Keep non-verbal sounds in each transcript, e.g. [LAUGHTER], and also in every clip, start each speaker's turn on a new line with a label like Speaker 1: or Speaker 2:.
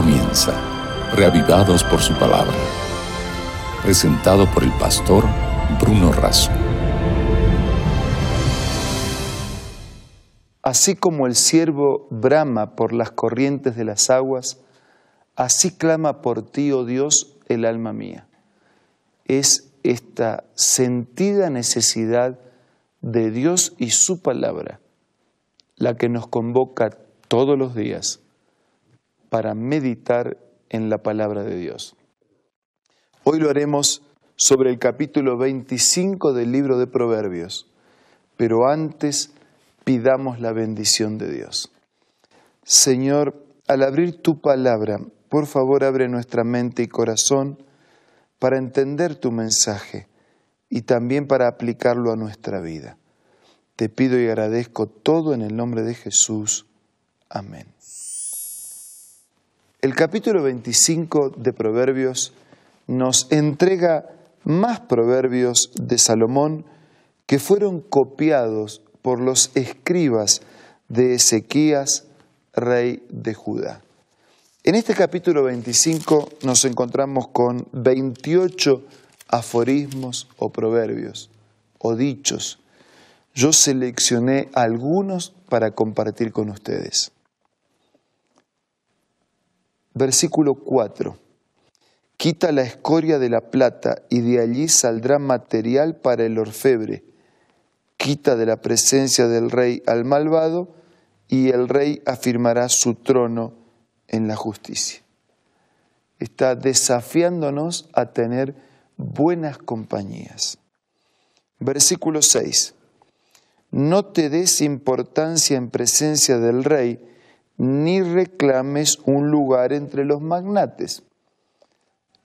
Speaker 1: comienza, reavivados por su palabra. Presentado por el pastor Bruno Razo.
Speaker 2: Así como el siervo brama por las corrientes de las aguas, así clama por ti, oh Dios, el alma mía. Es esta sentida necesidad de Dios y su palabra la que nos convoca todos los días para meditar en la palabra de Dios. Hoy lo haremos sobre el capítulo 25 del libro de Proverbios, pero antes pidamos la bendición de Dios. Señor, al abrir tu palabra, por favor abre nuestra mente y corazón para entender tu mensaje y también para aplicarlo a nuestra vida. Te pido y agradezco todo en el nombre de Jesús. Amén. El capítulo 25 de Proverbios nos entrega más proverbios de Salomón que fueron copiados por los escribas de Ezequías, rey de Judá. En este capítulo 25 nos encontramos con 28 aforismos o proverbios o dichos. Yo seleccioné algunos para compartir con ustedes. Versículo 4. Quita la escoria de la plata y de allí saldrá material para el orfebre. Quita de la presencia del rey al malvado y el rey afirmará su trono en la justicia. Está desafiándonos a tener buenas compañías. Versículo 6. No te des importancia en presencia del rey ni reclames un lugar entre los magnates.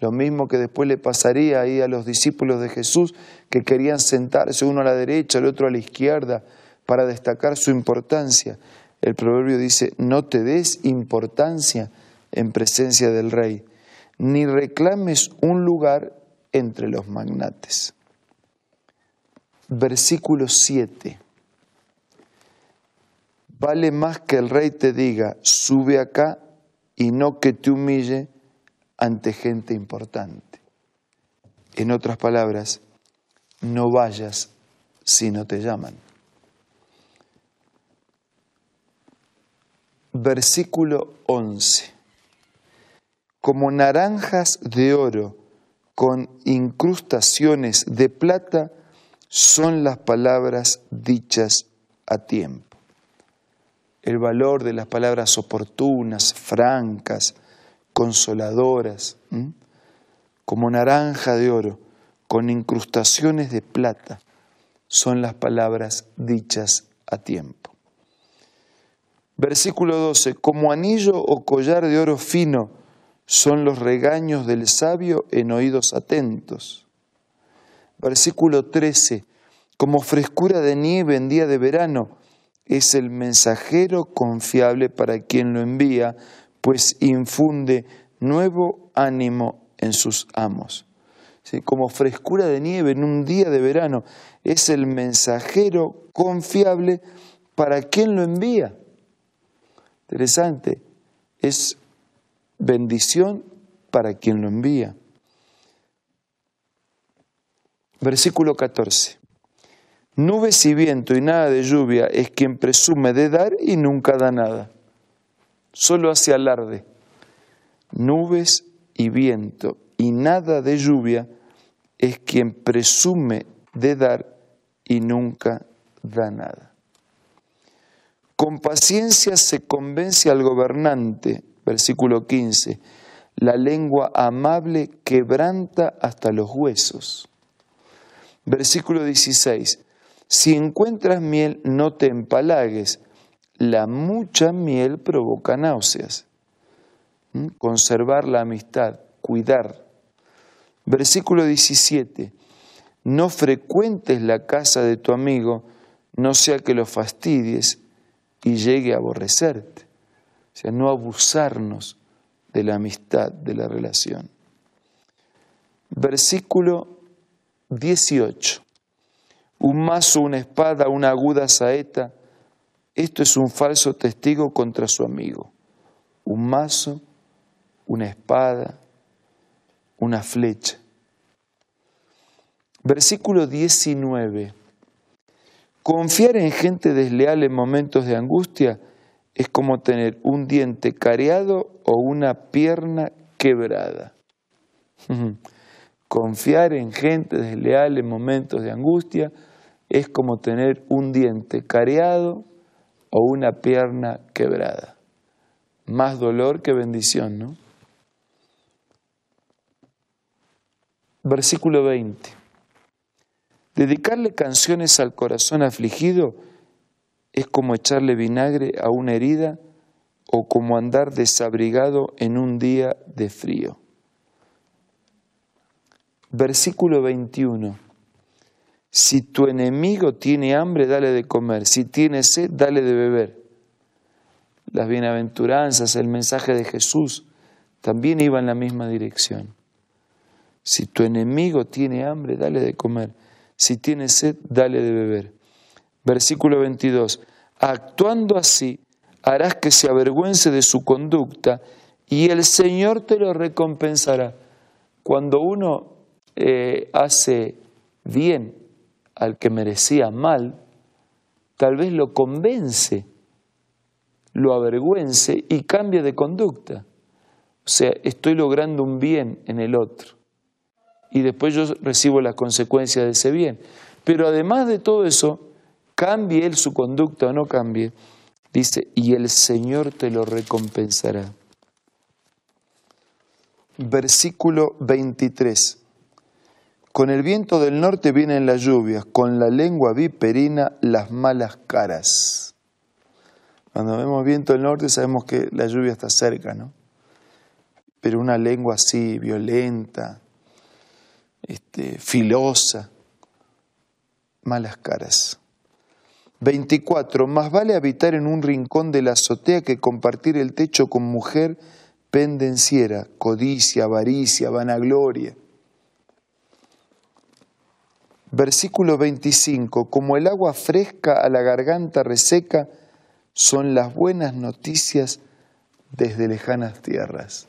Speaker 2: Lo mismo que después le pasaría ahí a los discípulos de Jesús que querían sentarse uno a la derecha, el otro a la izquierda, para destacar su importancia. El proverbio dice, no te des importancia en presencia del rey, ni reclames un lugar entre los magnates. Versículo 7 vale más que el rey te diga, sube acá, y no que te humille ante gente importante. En otras palabras, no vayas si no te llaman. Versículo 11. Como naranjas de oro con incrustaciones de plata son las palabras dichas a tiempo el valor de las palabras oportunas, francas, consoladoras, como naranja de oro, con incrustaciones de plata, son las palabras dichas a tiempo. Versículo 12, como anillo o collar de oro fino son los regaños del sabio en oídos atentos. Versículo 13, como frescura de nieve en día de verano, es el mensajero confiable para quien lo envía, pues infunde nuevo ánimo en sus amos. Como frescura de nieve en un día de verano, es el mensajero confiable para quien lo envía. Interesante, es bendición para quien lo envía. Versículo 14. Nubes y viento y nada de lluvia es quien presume de dar y nunca da nada. Solo hace alarde. Nubes y viento y nada de lluvia es quien presume de dar y nunca da nada. Con paciencia se convence al gobernante, versículo 15, la lengua amable quebranta hasta los huesos. Versículo 16, si encuentras miel, no te empalagues. La mucha miel provoca náuseas. ¿Mm? Conservar la amistad, cuidar. Versículo 17. No frecuentes la casa de tu amigo, no sea que lo fastidies y llegue a aborrecerte. O sea, no abusarnos de la amistad, de la relación. Versículo 18 un mazo, una espada, una aguda saeta. Esto es un falso testigo contra su amigo. Un mazo, una espada, una flecha. Versículo 19. Confiar en gente desleal en momentos de angustia es como tener un diente careado o una pierna quebrada. [LAUGHS] Confiar en gente desleal en momentos de angustia es como tener un diente careado o una pierna quebrada. Más dolor que bendición, ¿no? Versículo 20. Dedicarle canciones al corazón afligido es como echarle vinagre a una herida o como andar desabrigado en un día de frío. Versículo 21. Si tu enemigo tiene hambre, dale de comer. Si tiene sed, dale de beber. Las bienaventuranzas, el mensaje de Jesús, también iban en la misma dirección. Si tu enemigo tiene hambre, dale de comer. Si tiene sed, dale de beber. Versículo 22. Actuando así, harás que se avergüence de su conducta y el Señor te lo recompensará. Cuando uno eh, hace bien al que merecía mal, tal vez lo convence, lo avergüence y cambia de conducta. O sea, estoy logrando un bien en el otro y después yo recibo las consecuencias de ese bien. Pero además de todo eso, cambie él su conducta o no cambie, dice, y el Señor te lo recompensará. Versículo 23. Con el viento del norte vienen las lluvias, con la lengua viperina las malas caras. Cuando vemos viento del norte sabemos que la lluvia está cerca, ¿no? Pero una lengua así, violenta, este, filosa, malas caras. 24. Más vale habitar en un rincón de la azotea que compartir el techo con mujer pendenciera, codicia, avaricia, vanagloria. Versículo 25. Como el agua fresca a la garganta reseca, son las buenas noticias desde lejanas tierras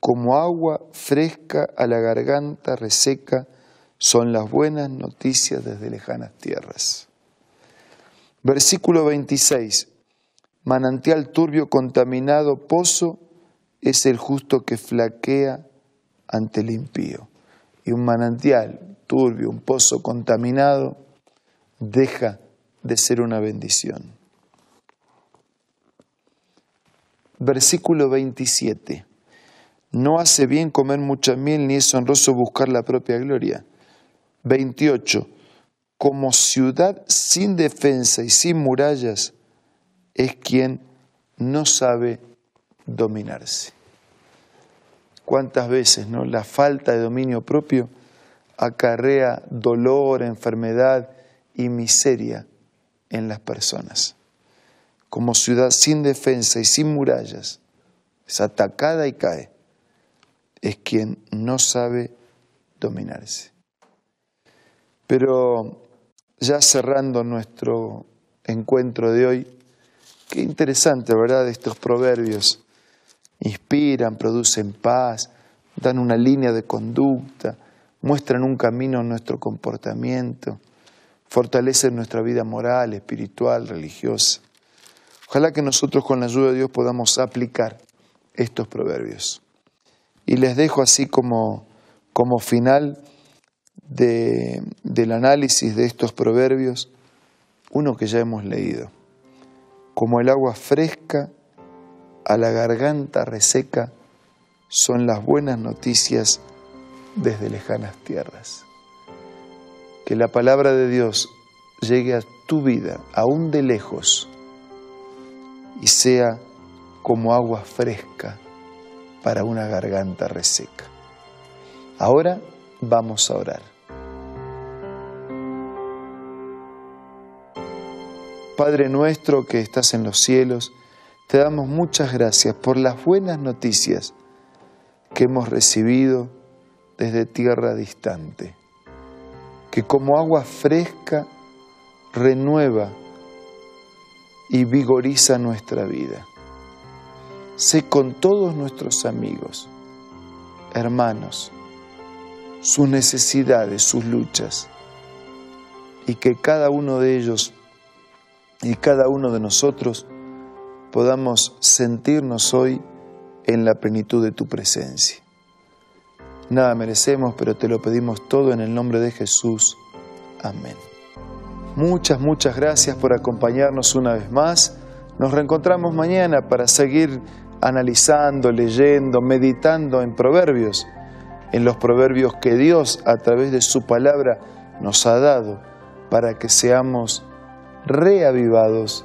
Speaker 2: como agua fresca a la garganta reseca, son las buenas noticias desde lejanas tierras. Versículo 26. Manantial turbio contaminado, pozo, es el justo que flaquea ante el impío. Y un manantial turbio, un pozo contaminado, deja de ser una bendición. Versículo 27. No hace bien comer mucha miel ni es honroso buscar la propia gloria. 28. Como ciudad sin defensa y sin murallas es quien no sabe dominarse. ¿Cuántas veces no? la falta de dominio propio acarrea dolor, enfermedad y miseria en las personas? Como ciudad sin defensa y sin murallas, es atacada y cae es quien no sabe dominarse. Pero ya cerrando nuestro encuentro de hoy, qué interesante, ¿verdad? Estos proverbios inspiran, producen paz, dan una línea de conducta, muestran un camino en nuestro comportamiento, fortalecen nuestra vida moral, espiritual, religiosa. Ojalá que nosotros con la ayuda de Dios podamos aplicar estos proverbios. Y les dejo así como, como final de, del análisis de estos proverbios, uno que ya hemos leído. Como el agua fresca a la garganta reseca son las buenas noticias desde lejanas tierras. Que la palabra de Dios llegue a tu vida, aún de lejos, y sea como agua fresca para una garganta reseca. Ahora vamos a orar. Padre nuestro que estás en los cielos, te damos muchas gracias por las buenas noticias que hemos recibido desde tierra distante, que como agua fresca renueva y vigoriza nuestra vida. Sé con todos nuestros amigos, hermanos, sus necesidades, sus luchas, y que cada uno de ellos y cada uno de nosotros podamos sentirnos hoy en la plenitud de tu presencia. Nada merecemos, pero te lo pedimos todo en el nombre de Jesús. Amén. Muchas, muchas gracias por acompañarnos una vez más. Nos reencontramos mañana para seguir analizando, leyendo, meditando en proverbios, en los proverbios que Dios a través de su palabra nos ha dado para que seamos reavivados